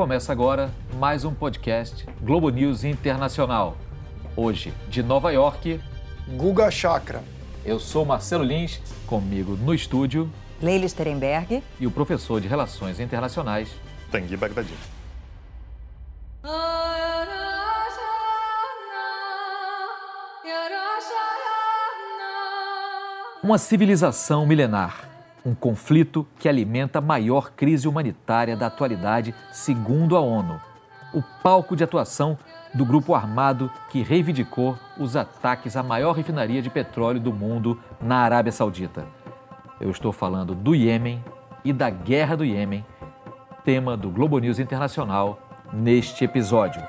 Começa agora mais um podcast Globo News Internacional. Hoje, de Nova York, Guga Chakra. Eu sou Marcelo Lins, comigo no estúdio, Leila Sterenberg e o professor de Relações Internacionais, Tanguy Bagdadi. Uma civilização milenar, um conflito que alimenta a maior crise humanitária da atualidade, segundo a ONU. O palco de atuação do grupo armado que reivindicou os ataques à maior refinaria de petróleo do mundo na Arábia Saudita. Eu estou falando do Iêmen e da guerra do Iêmen, tema do Globo News Internacional neste episódio.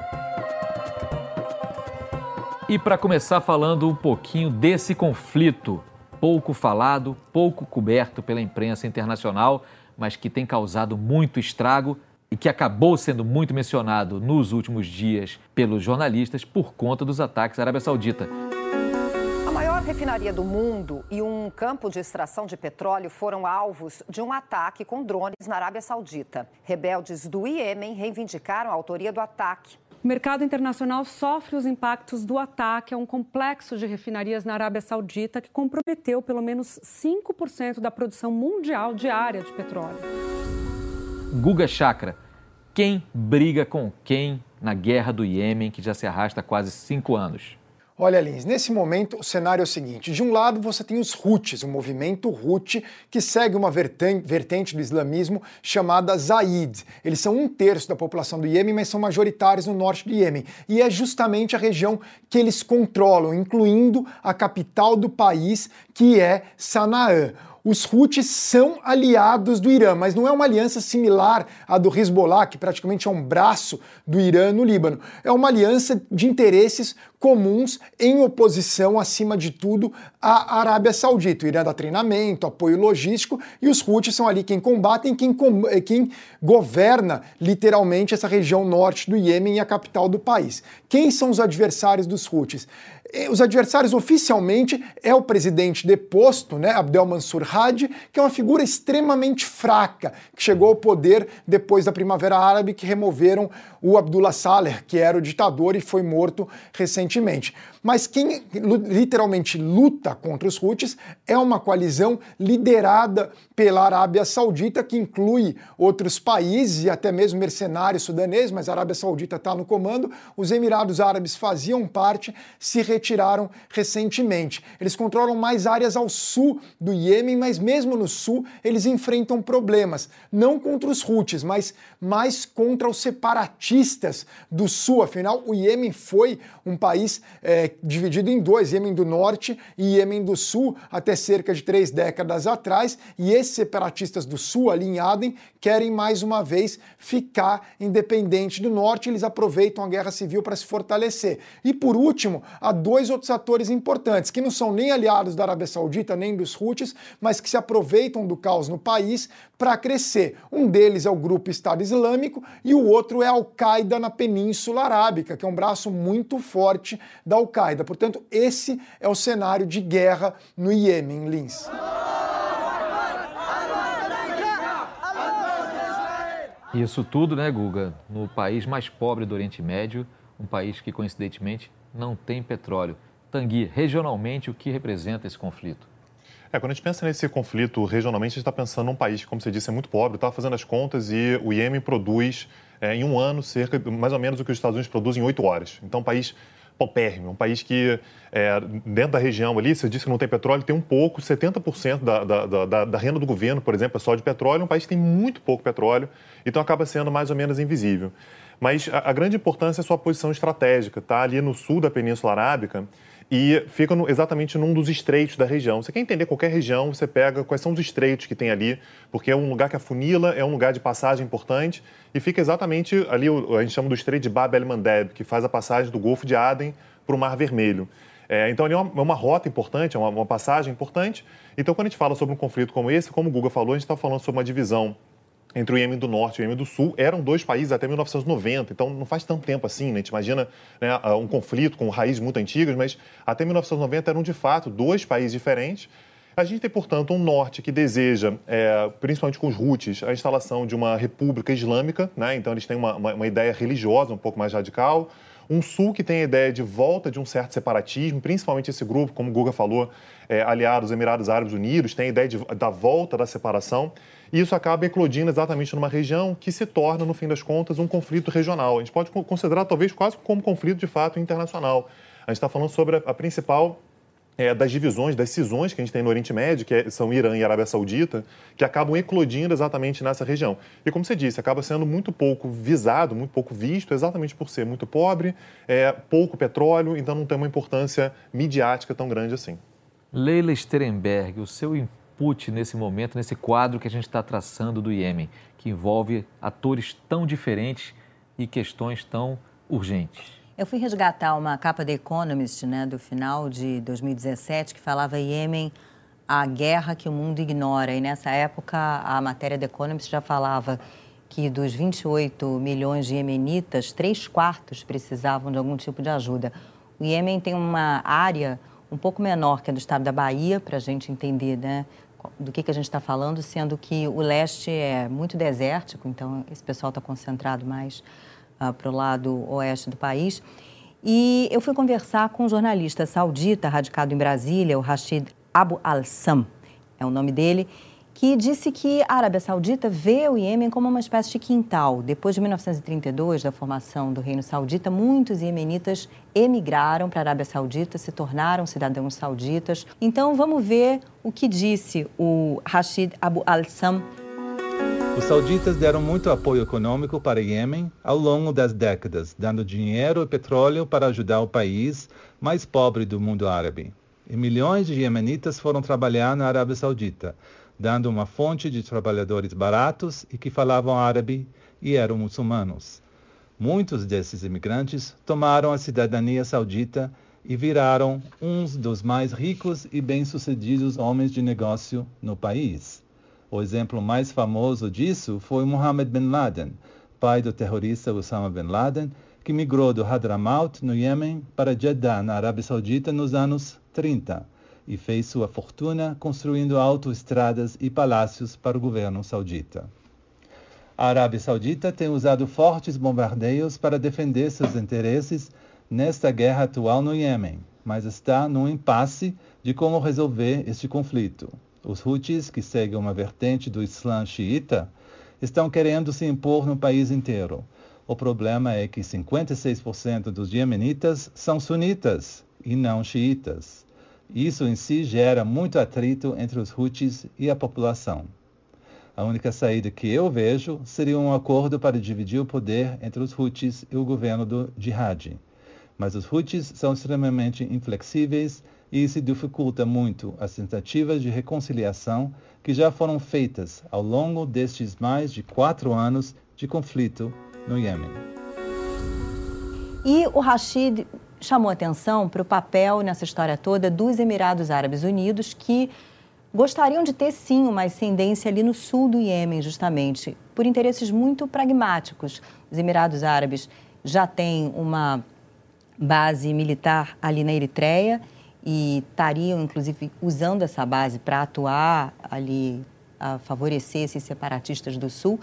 E para começar falando um pouquinho desse conflito, pouco falado, pouco coberto pela imprensa internacional, mas que tem causado muito estrago e que acabou sendo muito mencionado nos últimos dias pelos jornalistas por conta dos ataques à Arábia Saudita. A maior refinaria do mundo e um campo de extração de petróleo foram alvos de um ataque com drones na Arábia Saudita. Rebeldes do Iêmen reivindicaram a autoria do ataque. O mercado internacional sofre os impactos do ataque a um complexo de refinarias na Arábia Saudita que comprometeu pelo menos 5% da produção mundial diária de petróleo. Guga Chakra, quem briga com quem na guerra do Iêmen que já se arrasta há quase cinco anos? Olha, Lins, nesse momento o cenário é o seguinte: de um lado você tem os Houthis, o movimento Houthi, que segue uma vertente do islamismo chamada Zaid. Eles são um terço da população do Iêmen, mas são majoritários no norte do Iêmen. E é justamente a região que eles controlam, incluindo a capital do país, que é Sanaã os Houthis são aliados do Irã, mas não é uma aliança similar à do Hezbollah, que praticamente é um braço do Irã no Líbano. É uma aliança de interesses comuns em oposição, acima de tudo, à Arábia Saudita. O Irã dá treinamento, apoio logístico e os Houthis são ali quem combatem, quem, com, quem governa literalmente essa região norte do Iêmen e a capital do país. Quem são os adversários dos Houthis? Eh, os adversários oficialmente é o presidente deposto, né, Abdel Mansur Hadi, que é uma figura extremamente fraca, que chegou ao poder depois da Primavera Árabe, que removeram o Abdullah Saleh, que era o ditador e foi morto recentemente. Mas quem literalmente luta contra os Houthis é uma coalizão liderada pela Arábia Saudita, que inclui outros países e até mesmo mercenários sudaneses, mas a Arábia Saudita está no comando. Os Emirados Árabes faziam parte, se retiraram recentemente. Eles controlam mais áreas ao sul do Iêmen, mas mesmo no sul eles enfrentam problemas, não contra os Houthis, mas mais contra os separatistas do sul. Afinal, o Iêmen foi um país é, dividido em dois, Iêmen do Norte e Iêmen do Sul, até cerca de três décadas atrás, e esses separatistas do Sul, ali em Aden, querem mais uma vez ficar independente do Norte, eles aproveitam a guerra civil para se fortalecer. E por último, há dois outros atores importantes, que não são nem aliados da Arábia Saudita nem dos Houthis, mas que se aproveitam do caos no país para crescer. Um deles é o grupo Estado Islâmico e o outro é a Al-Qaeda na Península Arábica, que é um braço muito forte da Al-Qaeda. Portanto, esse é o cenário de guerra no Iêmen, Lins. Isso tudo, né, Guga, no país mais pobre do Oriente Médio, um país que coincidentemente não tem petróleo. Tanguy, regionalmente, o que representa esse conflito? É, quando a gente pensa nesse conflito regionalmente, a gente está pensando num país que, como você disse, é muito pobre. Estava fazendo as contas e o Iêmen produz, é, em um ano, cerca mais ou menos o que os Estados Unidos produzem em oito horas. Então, um país paupérrimo, um país que, é, dentro da região ali, você disse que não tem petróleo, tem um pouco, 70% da, da, da, da renda do governo, por exemplo, é só de petróleo, um país que tem muito pouco petróleo, então acaba sendo mais ou menos invisível. Mas a, a grande importância é a sua posição estratégica, tá? Ali no sul da Península Arábica, e fica no, exatamente num dos estreitos da região. Você quer entender qualquer região, você pega quais são os estreitos que tem ali, porque é um lugar que afunila, é um lugar de passagem importante e fica exatamente ali, a gente chama do estreito de Bab el-Mandeb, que faz a passagem do Golfo de Aden para o Mar Vermelho. É, então, ali é uma, é uma, rota importante, é uma, uma passagem importante. Então, quando a gente fala sobre um conflito como esse, como o Guga falou, a gente está falando sobre uma divisão entre o Iêmen do Norte e o Iêmen do Sul eram dois países até 1990, então não faz tanto tempo assim, né? A gente imagina né, um conflito com raízes muito antigas, mas até 1990 eram de fato dois países diferentes. A gente tem, portanto, um norte que deseja, é, principalmente com os Houthis, a instalação de uma república islâmica, né? então eles têm uma, uma, uma ideia religiosa um pouco mais radical. Um sul que tem a ideia de volta de um certo separatismo, principalmente esse grupo, como o Guga falou, é, aliado aos Emirados Árabes Unidos, tem a ideia de, da volta da separação. E isso acaba eclodindo exatamente numa região que se torna, no fim das contas, um conflito regional. A gente pode considerar, talvez, quase como conflito de fato internacional. A gente está falando sobre a, principal é, das divisões, das cisões que a gente tem no Oriente Médio, que é, são Irã e Arábia Saudita, que acabam eclodindo exatamente nessa região. E como você disse, acaba sendo muito pouco visado, muito pouco visto, exatamente por ser muito pobre, é, pouco petróleo, então não tem uma importância midiática tão grande assim. Leila Sterenberg, o seu nesse momento, nesse quadro que a gente está traçando do Iêmen, que envolve atores tão diferentes e questões tão urgentes. Eu fui resgatar uma capa da Economist, né, do final de 2017, que falava Iêmen, a guerra que o mundo ignora. E nessa época, a matéria da Economist já falava que dos 28 milhões de iemenitas, três quartos precisavam de algum tipo de ajuda. O Iêmen tem uma área um pouco menor que a do estado da Bahia, para a gente entender né, do que, que a gente está falando, sendo que o leste é muito desértico, então esse pessoal está concentrado mais uh, para o lado oeste do país. E eu fui conversar com um jornalista saudita radicado em Brasília, o Rashid Abu Al-Sam, é o nome dele, que disse que a Arábia Saudita vê o Iêmen como uma espécie de quintal. Depois de 1932, da formação do Reino Saudita, muitos iemenitas emigraram para a Arábia Saudita, se tornaram cidadãos sauditas. Então, vamos ver o que disse o Rashid Abu Al-Sam os sauditas deram muito apoio econômico para Iêmen ao longo das décadas, dando dinheiro e petróleo para ajudar o país mais pobre do mundo árabe. E milhões de iemenitas foram trabalhar na Arábia Saudita, dando uma fonte de trabalhadores baratos e que falavam árabe e eram muçulmanos. Muitos desses imigrantes tomaram a cidadania saudita e viraram uns dos mais ricos e bem-sucedidos homens de negócio no país. O exemplo mais famoso disso foi Mohammed bin Laden, pai do terrorista Osama bin Laden, que migrou do Hadramaut, no Iêmen, para Jeddah, na Arábia Saudita, nos anos 30 e fez sua fortuna construindo autoestradas e palácios para o governo saudita. A Arábia Saudita tem usado fortes bombardeios para defender seus interesses nesta guerra atual no Iêmen, mas está num impasse de como resolver este conflito. Os Houthis, que seguem uma vertente do Islã xiita, estão querendo se impor no país inteiro. O problema é que 56% dos iemenitas são sunitas e não xiitas. Isso em si gera muito atrito entre os Houthis e a população. A única saída que eu vejo seria um acordo para dividir o poder entre os Houthis e o governo do Jihad. Mas os Houthis são extremamente inflexíveis e isso dificulta muito as tentativas de reconciliação que já foram feitas ao longo destes mais de quatro anos de conflito no Iêmen. E o Rashid chamou atenção para o papel nessa história toda dos Emirados Árabes Unidos, que gostariam de ter sim uma ascendência ali no sul do Iêmen, justamente, por interesses muito pragmáticos. Os Emirados Árabes já têm uma base militar ali na Eritreia e estariam, inclusive, usando essa base para atuar ali, a favorecer esses separatistas do Sul.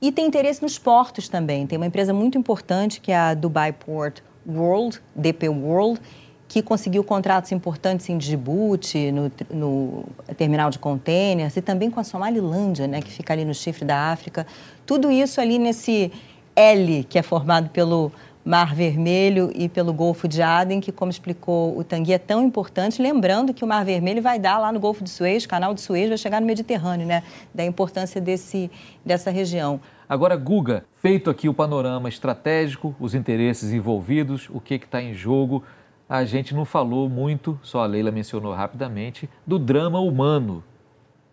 E tem interesse nos portos também. Tem uma empresa muito importante que é a Dubai Port World, DP World, que conseguiu contratos importantes em Djibouti, no, no terminal de containers, e também com a Somalilândia, né, que fica ali no chifre da África. Tudo isso ali nesse L, que é formado pelo Mar Vermelho e pelo Golfo de Aden, que, como explicou o Tanguy, é tão importante. Lembrando que o Mar Vermelho vai dar lá no Golfo de Suez, canal de Suez, vai chegar no Mediterrâneo, né? Da importância desse, dessa região. Agora, Guga, feito aqui o panorama estratégico, os interesses envolvidos, o que está em jogo, a gente não falou muito, só a Leila mencionou rapidamente, do drama humano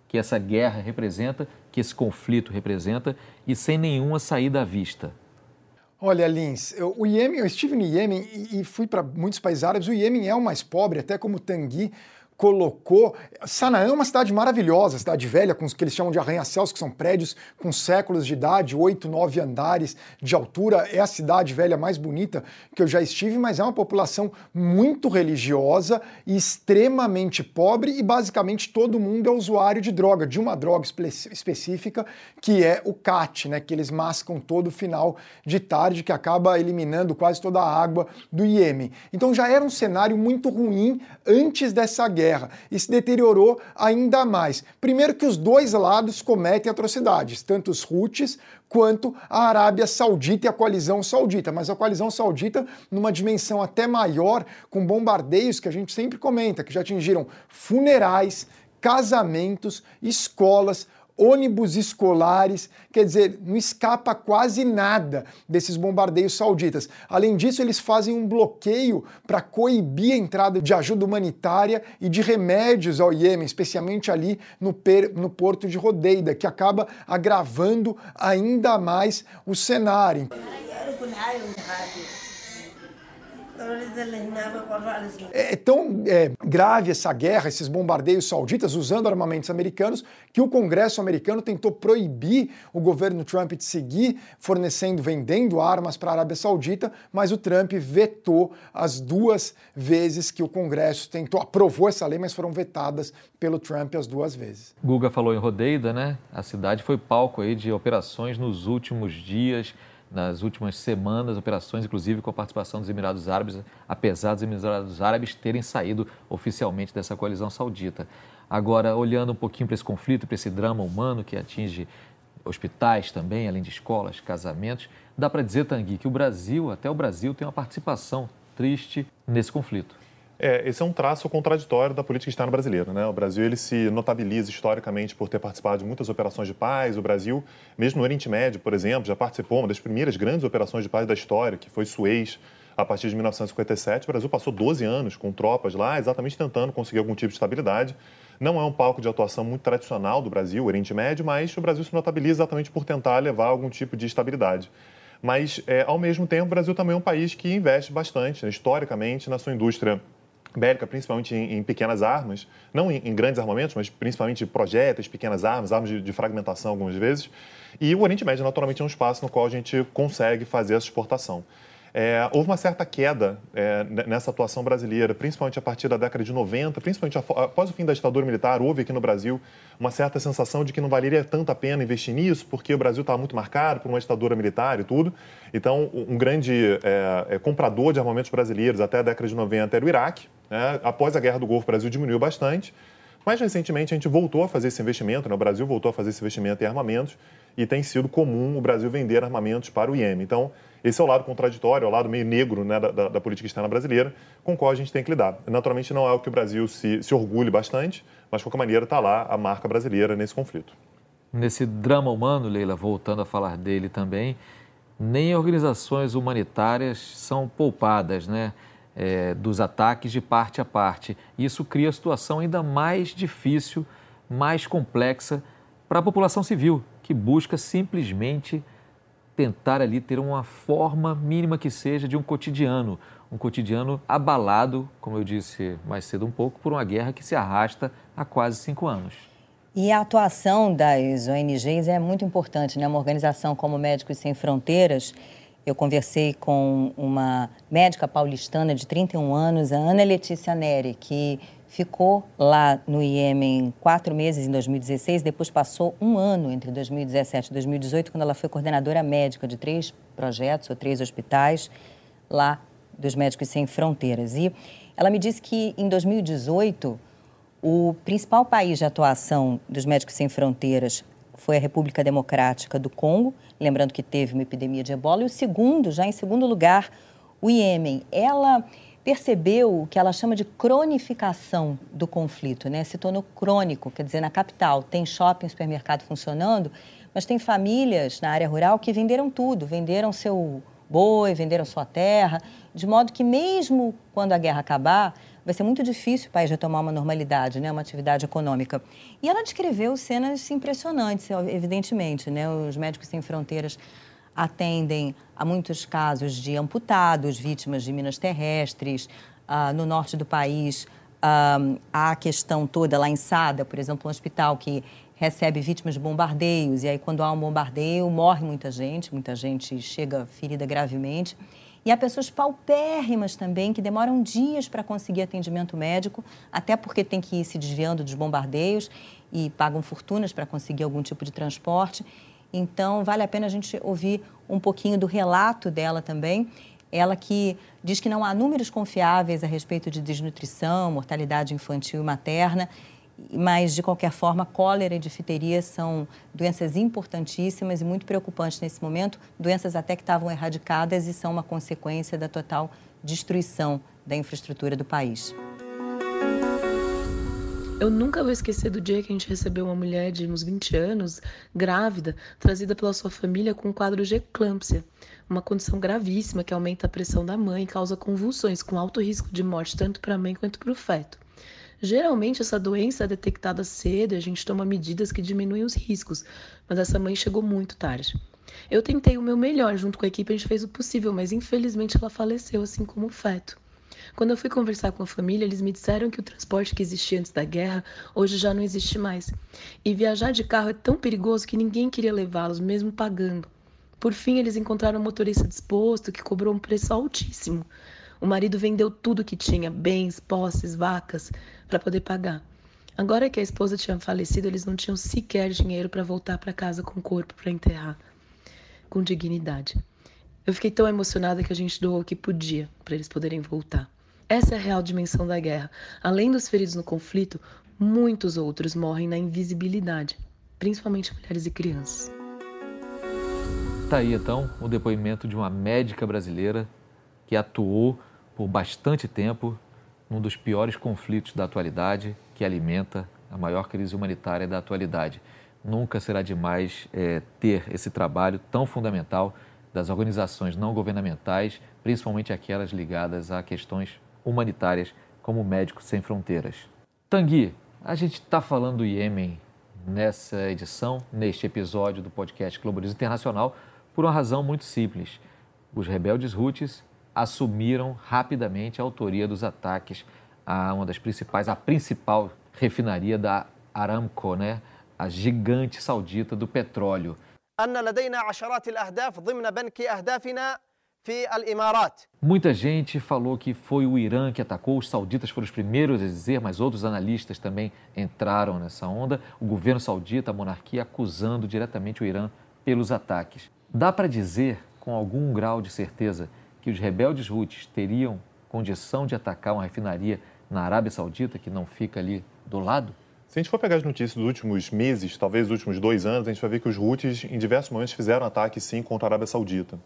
que essa guerra representa, que esse conflito representa, e sem nenhuma saída à vista. Olha, Lins, eu, o Iêmen, eu estive no Iêmen e, e fui para muitos países árabes. O Iêmen é o mais pobre, até como Tanguy colocou. Sanaã é uma cidade maravilhosa, cidade velha, com o que eles chamam de arranha-céus, que são prédios com séculos de idade, oito, nove andares de altura. É a cidade velha mais bonita que eu já estive, mas é uma população muito religiosa e extremamente pobre, e basicamente todo mundo é usuário de droga, de uma droga espe específica, que é o CAT, né, que eles mascam todo final de tarde, que acaba eliminando quase toda a água do Iêmen. Então já era um cenário muito ruim antes dessa guerra guerra e se deteriorou ainda mais. Primeiro que os dois lados cometem atrocidades, tanto os Houthis quanto a Arábia Saudita e a coalizão saudita, mas a coalizão saudita numa dimensão até maior, com bombardeios que a gente sempre comenta, que já atingiram funerais, casamentos, escolas, ônibus escolares, quer dizer, não escapa quase nada desses bombardeios sauditas. Além disso, eles fazem um bloqueio para coibir a entrada de ajuda humanitária e de remédios ao Iêmen, especialmente ali no, no porto de Rodeida, que acaba agravando ainda mais o cenário. É, é tão é, grave essa guerra, esses bombardeios sauditas usando armamentos americanos, que o Congresso americano tentou proibir o governo Trump de seguir fornecendo, vendendo armas para a Arábia Saudita, mas o Trump vetou as duas vezes que o Congresso tentou, aprovou essa lei, mas foram vetadas pelo Trump as duas vezes. Guga falou em Rodeida, né? A cidade foi palco aí de operações nos últimos dias nas últimas semanas, operações inclusive com a participação dos Emirados Árabes, apesar dos Emirados Árabes terem saído oficialmente dessa coalizão saudita. Agora, olhando um pouquinho para esse conflito, para esse drama humano que atinge hospitais também, além de escolas, casamentos, dá para dizer, Tanguy, que o Brasil, até o Brasil, tem uma participação triste nesse conflito. É, esse é um traço contraditório da política externa brasileira. Né? O Brasil ele se notabiliza historicamente por ter participado de muitas operações de paz. O Brasil, mesmo no Oriente Médio, por exemplo, já participou uma das primeiras grandes operações de paz da história, que foi Suez, a partir de 1957. O Brasil passou 12 anos com tropas lá, exatamente tentando conseguir algum tipo de estabilidade. Não é um palco de atuação muito tradicional do Brasil, Oriente Médio, mas o Brasil se notabiliza exatamente por tentar levar algum tipo de estabilidade. Mas, é, ao mesmo tempo, o Brasil também é um país que investe bastante, né, historicamente, na sua indústria bélica, principalmente em, em, pequenas armas, não em, em, grandes armamentos, mas principalmente projéteis, pequenas armas, armas de, de, fragmentação algumas vezes. E o Oriente Médio, naturalmente, é um espaço no qual a gente consegue fazer essa exportação. É, houve uma certa queda é, nessa atuação brasileira, principalmente a partir da década de 90, principalmente após o fim da ditadura militar, houve aqui no Brasil uma certa sensação de que não valeria tanto a pena investir nisso, porque o Brasil estava muito marcado por uma ditadura militar e tudo. Então, um grande é, é, comprador de armamentos brasileiros até a década de 90 era o Iraque. Né? Após a Guerra do Golfo, o Brasil diminuiu bastante. Mais recentemente, a gente voltou a fazer esse investimento, né? o Brasil voltou a fazer esse investimento em armamentos e tem sido comum o Brasil vender armamentos para o Iêmen. Então, esse é o lado contraditório, é o lado meio negro né, da, da, política externa brasileira, com o qual a gente tem que lidar. Naturalmente, não é o que o Brasil se, se orgulhe bastante, mas, de qualquer maneira, está lá a marca brasileira nesse conflito. Nesse drama humano, Leila, voltando a falar dele também, nem organizações humanitárias são poupadas, né? É, dos ataques de parte a parte. Isso cria a situação ainda mais difícil, mais complexa para a população civil, que busca simplesmente tentar ali ter uma forma mínima que seja de um cotidiano, um cotidiano abalado, como eu disse mais cedo um pouco, por uma guerra que se arrasta há quase cinco anos. E a atuação das ONGs é muito importante, né? Uma organização como Médicos Sem Fronteiras, eu conversei com uma médica paulistana de 31 anos, a Ana Letícia Neri, que ficou lá no Iêmen quatro meses em 2016, depois passou um ano entre 2017 e 2018, quando ela foi coordenadora médica de três projetos ou três hospitais lá dos Médicos Sem Fronteiras. E ela me disse que em 2018 o principal país de atuação dos Médicos Sem Fronteiras foi a República Democrática do Congo, lembrando que teve uma epidemia de ebola, e o segundo, já em segundo lugar, o Iêmen. Ela percebeu o que ela chama de cronificação do conflito, né? Se tornou crônico, quer dizer, na capital tem shopping, supermercado funcionando, mas tem famílias na área rural que venderam tudo, venderam seu boi, venderam sua terra, de modo que mesmo quando a guerra acabar, vai ser muito difícil o país retomar uma normalidade, né, uma atividade econômica. E ela descreveu cenas impressionantes, evidentemente, né? Os Médicos Sem Fronteiras atendem a muitos casos de amputados, vítimas de minas terrestres. Ah, no norte do país, Um, a questão toda lá em Sada, por exemplo, um hospital que recebe vítimas de bombardeios, e aí quando há um bombardeio morre muita gente, muita gente chega ferida gravemente. E há pessoas paupérrimas também que demoram dias para conseguir atendimento médico, até porque tem que ir se desviando dos bombardeios e pagam fortunas para conseguir algum tipo de transporte. Então, vale a pena a gente ouvir um pouquinho do relato dela também. Ela que diz que não há números confiáveis a respeito de desnutrição, mortalidade infantil e materna, mas de qualquer forma, cólera e difteria são doenças importantíssimas e muito preocupantes nesse momento, doenças até que estavam erradicadas e são uma consequência da total destruição da infraestrutura do país. Eu nunca vou esquecer do dia que a gente recebeu uma mulher de uns 20 anos, grávida, trazida pela sua família com um quadro de eclâmpsia, uma condição gravíssima que aumenta a pressão da mãe e causa convulsões, com alto risco de morte tanto para a mãe quanto para o feto. Geralmente essa doença é detectada cedo e a gente toma medidas que diminuem os riscos, mas essa mãe chegou muito tarde. Eu tentei o meu melhor, junto com a equipe a gente fez o possível, mas infelizmente ela faleceu, assim como o feto. Quando eu fui conversar com a família, eles me disseram que o transporte que existia antes da guerra hoje já não existe mais. E viajar de carro é tão perigoso que ninguém queria levá-los, mesmo pagando. Por fim, eles encontraram um motorista disposto que cobrou um preço altíssimo. O marido vendeu tudo que tinha, bens, posses, vacas, para poder pagar. Agora que a esposa tinha falecido, eles não tinham sequer dinheiro para voltar para casa com o corpo para enterrar com dignidade. Eu fiquei tão emocionada que a gente doou o que podia para eles poderem voltar. Essa é a real dimensão da guerra. Além dos feridos no conflito, muitos outros morrem na invisibilidade, principalmente mulheres e crianças. Está aí então o depoimento de uma médica brasileira que atuou por bastante tempo num dos piores conflitos da atualidade, que alimenta a maior crise humanitária da atualidade. Nunca será demais é, ter esse trabalho tão fundamental das organizações não governamentais, principalmente aquelas ligadas a questões humanitárias, como Médicos Sem Fronteiras. Tanguy, a gente está falando do Iêmen nessa edição, neste episódio do podcast Globalismo Internacional, por uma razão muito simples. Os rebeldes Houthis assumiram rapidamente a autoria dos ataques a uma das principais, a principal refinaria da Aramco, né? a gigante saudita do petróleo. Muita gente falou que foi o Irã que atacou, os sauditas foram os primeiros a dizer, mas outros analistas também entraram nessa onda. O governo saudita, a monarquia, acusando diretamente o Irã pelos ataques. Dá para dizer, com algum grau de certeza, que os rebeldes Houthis teriam condição de atacar uma refinaria na Arábia Saudita, que não fica ali do lado? Se a gente for pegar as notícias dos últimos meses, talvez dos últimos dois anos, a gente vai ver que os Houthis, em diversos momentos, fizeram ataques, sim, contra a Arábia Saudita.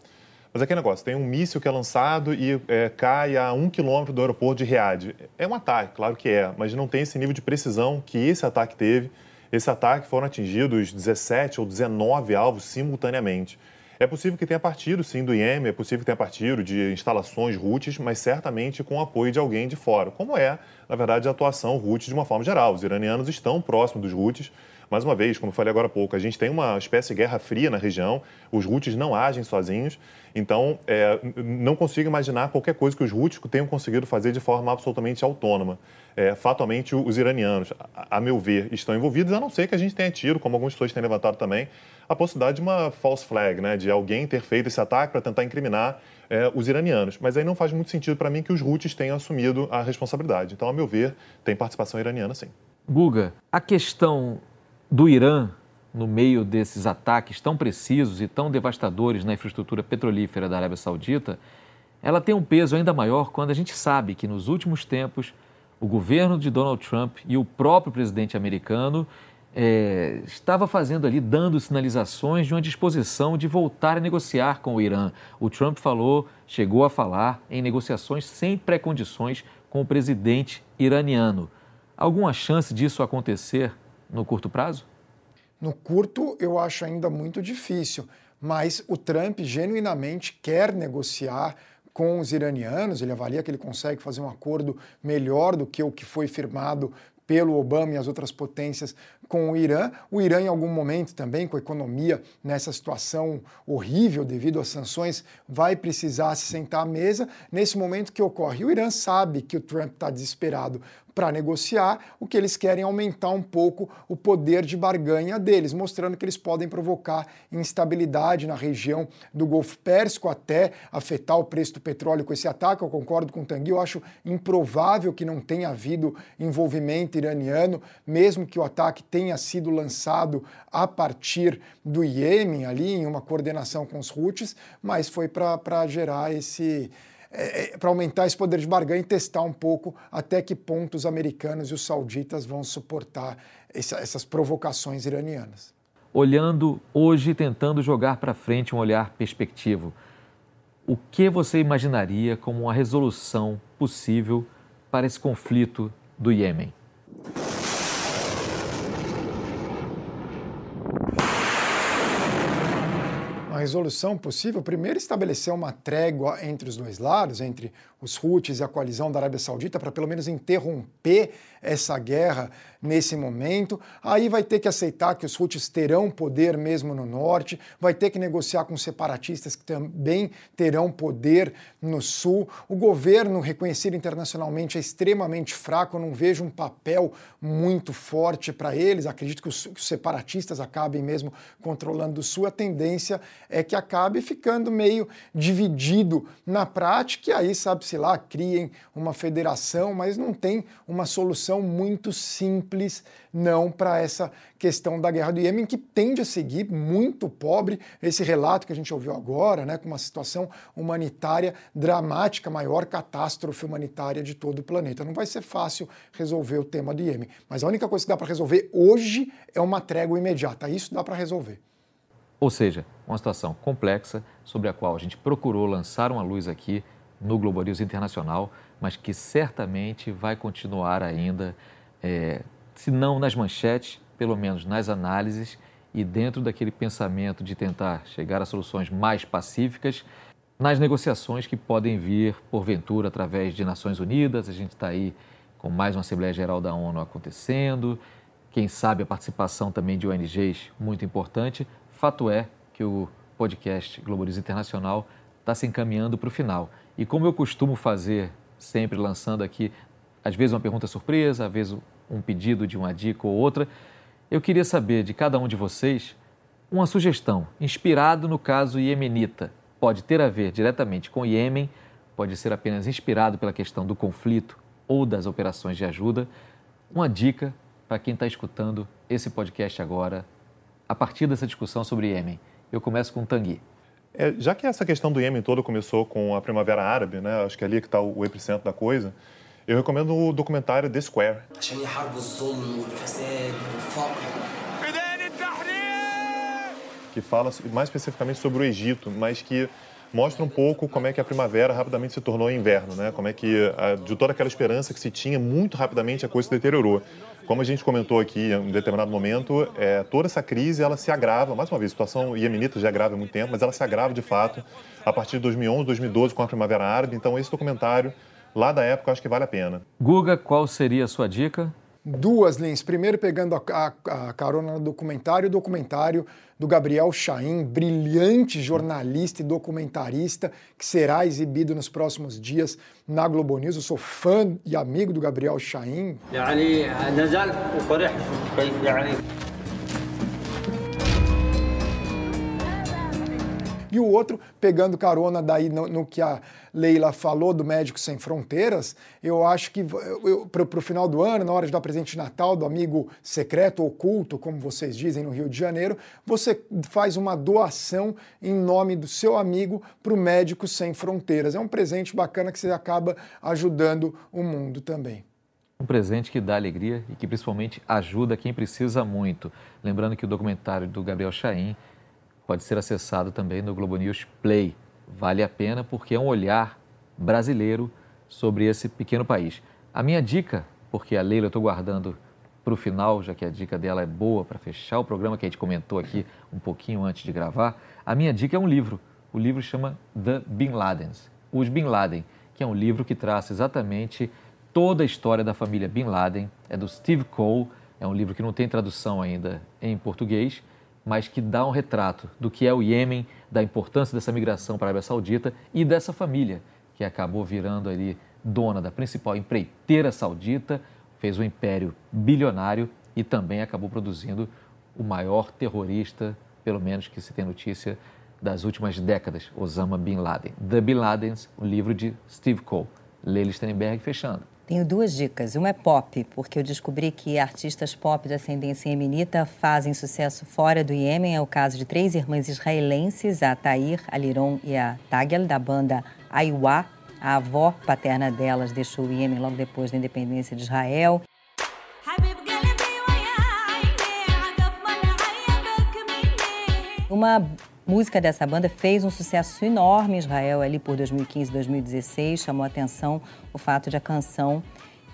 Mas aquele negócio, tem um míssil que é lançado e é, cai a um quilômetro do aeroporto de Riad. É um ataque, claro que é, mas não tem esse nível de precisão que esse ataque teve. Esse ataque foram atingidos 17 ou 19 alvos simultaneamente. É possível que tenha partido, sim, do Iêmen, é possível que tenha partido de instalações RUTs, mas certamente com o apoio de alguém de fora, como é, na verdade, a atuação RUT de uma forma geral. Os iranianos estão próximos dos RUTs, mais uma vez, como falei agora há pouco, a gente tem uma espécie de guerra fria na região, os Houthis não agem sozinhos, então é, não consigo imaginar qualquer coisa que os Houthis tenham conseguido fazer de forma absolutamente autônoma. É, fatalmente, os iranianos, a, a, meu ver, estão envolvidos, a não ser que a gente tenha tido, como algumas pessoas têm levantado também, a possibilidade de uma false flag, né, de alguém ter feito esse ataque para tentar incriminar é, os iranianos. Mas aí não faz muito sentido para mim que os Houthis tenham assumido a responsabilidade. Então, a meu ver, tem participação iraniana sim. Guga, a questão do Irã no meio desses ataques tão precisos e tão devastadores na infraestrutura petrolífera da Arábia Saudita, ela tem um peso ainda maior quando a gente sabe que nos últimos tempos o governo de Donald Trump e o próprio presidente americano é, estava fazendo ali, dando sinalizações de uma disposição de voltar a negociar com o Irã. O Trump falou, chegou a falar em negociações sem pré-condições com o presidente iraniano. Alguma chance disso acontecer no curto prazo? No curto, eu acho ainda muito difícil, mas o Trump genuinamente quer negociar com os iranianos, ele avalia que ele consegue fazer um acordo melhor do que o que foi firmado pelo Obama e as outras potências com o Irã. O Irã, em algum momento também, com a economia nessa situação horrível devido às sanções, vai precisar se sentar à mesa. Nesse momento que ocorre, o Irã sabe que o Trump está desesperado para negociar, o que eles querem é aumentar um pouco o poder de barganha deles, mostrando que eles podem provocar instabilidade na região do Golfo Pérsico, até afetar o preço do petróleo com esse ataque. Eu concordo com o Tanguy, eu acho improvável que não tenha havido envolvimento iraniano, mesmo que o ataque tenha sido lançado a partir do Iêmen, ali em uma coordenação com os Houthis, mas foi para gerar esse. É, é para aumentar esse poder de barganha e testar um pouco até que ponto os americanos e os sauditas vão suportar essa, essas provocações iranianas. Olhando hoje, tentando jogar para frente um olhar perspectivo, o que você imaginaria como uma resolução possível para esse conflito do Iêmen? Resolução possível, primeiro estabelecer uma trégua entre os dois lados, entre os Houthis e a coalizão da Arábia Saudita, para pelo menos interromper essa guerra nesse momento. Aí vai ter que aceitar que os Houthis terão poder mesmo no norte, vai ter que negociar com separatistas que também terão poder no sul. O governo, reconhecido internacionalmente, é extremamente fraco, eu não vejo um papel muito forte para eles. Acredito que os, que os separatistas acabem mesmo controlando o sul. A tendência é que acabe ficando meio dividido na prática, e aí, sabe-se lá, criem uma federação, mas não tem uma solução muito simples, não, para essa questão da guerra do Iêmen, que tende a seguir muito pobre. Esse relato que a gente ouviu agora, né, com uma situação humanitária dramática, maior catástrofe humanitária de todo o planeta. Não vai ser fácil resolver o tema do Iêmen, mas a única coisa que dá para resolver hoje é uma trégua imediata. Isso dá para resolver. Ou seja, uma situação complexa sobre a qual a gente procurou lançar uma luz aqui no Globo News Internacional, mas que certamente vai continuar ainda, é, se não nas manchetes, pelo menos nas análises e dentro daquele pensamento de tentar chegar a soluções mais pacíficas nas negociações que podem vir, porventura, através de Nações Unidas. A gente está aí com mais uma Assembleia Geral da ONU acontecendo, quem sabe a participação também de ONGs muito importante. Fato é que o podcast Globaliza Internacional está se encaminhando para o final. E como eu costumo fazer, sempre lançando aqui, às vezes uma pergunta surpresa, às vezes um pedido de uma dica ou outra, eu queria saber de cada um de vocês uma sugestão, inspirado no caso iemenita. Pode ter a ver diretamente com o Iêmen, pode ser apenas inspirado pela questão do conflito ou das operações de ajuda. Uma dica para quem está escutando esse podcast agora, a partir dessa discussão sobre Iêmen. Eu começo com o Tanguy. É, já que essa questão do Iêmen todo começou com a Primavera Árabe, né, acho que é ali que está o epicentro da coisa, eu recomendo o documentário The Square. Que fala mais especificamente sobre o Egito, mas que mostra um pouco como é que a primavera rapidamente se tornou inverno, né? Como é que de toda aquela esperança que se tinha, muito rapidamente a coisa se deteriorou. Como a gente comentou aqui em determinado momento, é, toda essa crise ela se agrava, mais uma vez, a situação iemenita já agrava há muito tempo, mas ela se agrava de fato a partir de 2011, 2012 com a Primavera Árabe. Então esse documentário lá da época acho que vale a pena. Guga, qual seria a sua dica? Duas linhas. Primeiro, pegando a, a, a, carona no documentário, o documentário do Gabriel Chaim, brilhante jornalista e documentarista, que será exibido nos próximos dias na Globo News. Eu sou fã e amigo do Gabriel Chaim. E o outro, pegando carona daí no, no que a Leila falou do Médicos Sem Fronteiras, eu acho que para o final do ano, na hora de dar presente de Natal do amigo secreto, oculto, como vocês dizem no Rio de Janeiro, você faz uma doação em nome do seu amigo para o Médicos Sem Fronteiras. É um presente bacana que você acaba ajudando o mundo também. Um presente que dá alegria e que principalmente ajuda quem precisa muito. Lembrando que o documentário do Gabriel Chaim pode ser acessado também no Globo News Play. Vale a pena porque é um olhar brasileiro sobre esse pequeno país. A minha dica, porque a Leila eu estou guardando para o final, já que a dica dela é boa para fechar o programa que a gente comentou aqui um pouquinho antes de gravar, a minha dica é um livro. O livro chama The Bin Ladens, Os Bin Laden, que é um livro que traz exatamente toda a história da família Bin Laden. É do Steve Cole, é um livro que não tem tradução ainda em português, mas que dá um retrato do que é o Iêmen, da importância dessa migração para a Arábia Saudita e dessa família que acabou virando ali dona da principal empreiteira saudita, fez um império bilionário e também acabou produzindo o maior terrorista, pelo menos que se tem notícia, das últimas décadas, Osama Bin Laden. The Bin Ladens, um livro de Steve Cole. Leila Steinberg fechando. Tenho duas dicas. Uma é pop, porque eu descobri que artistas pop de ascendência yemenita fazem sucesso fora do Iêmen. É o caso de três irmãs israelenses, a Tair, a Liron e a Tagel, da banda Aiwa. A avó paterna delas deixou o Iêmen logo depois da independência de Israel. Uma música dessa banda fez um sucesso enorme em Israel ali por 2015, 2016. Chamou atenção o fato de a canção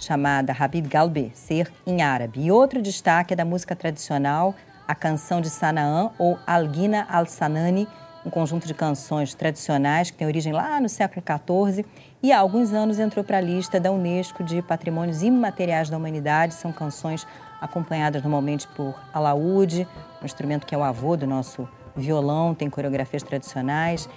chamada Habib Galbe ser em árabe. E outro destaque é da música tradicional, a canção de Sanaã ou Algina al-Sanani, um conjunto de canções tradicionais que tem origem lá no século XIV e há alguns anos entrou para a lista da Unesco de Patrimônios Imateriais da Humanidade. São canções acompanhadas normalmente por alaúde, um instrumento que é o avô do nosso violão, tem coreografias tradicionais.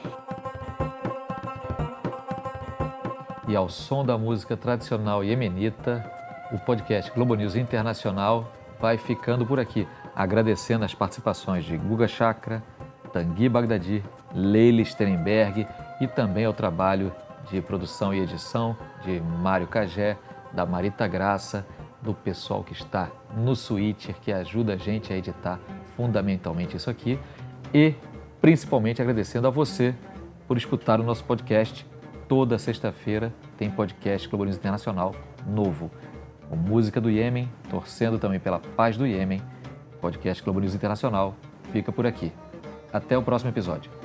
E ao som da música tradicional iemenita, o podcast Globo News Internacional vai ficando por aqui, agradecendo as participações de Guga Chakra, Tanguy Bagdadi, Leila Sternberg e também ao trabalho de produção e edição de Mário Cagé, da Marita Graça, do pessoal que está no Switcher, que ajuda a gente a editar fundamentalmente isso aqui e principalmente agradecendo a você por escutar o nosso podcast. Toda sexta-feira tem podcast News Internacional novo, com música do Iêmen, torcendo também pela paz do Iêmen. Podcast Globo News Internacional fica por aqui. Até o próximo episódio.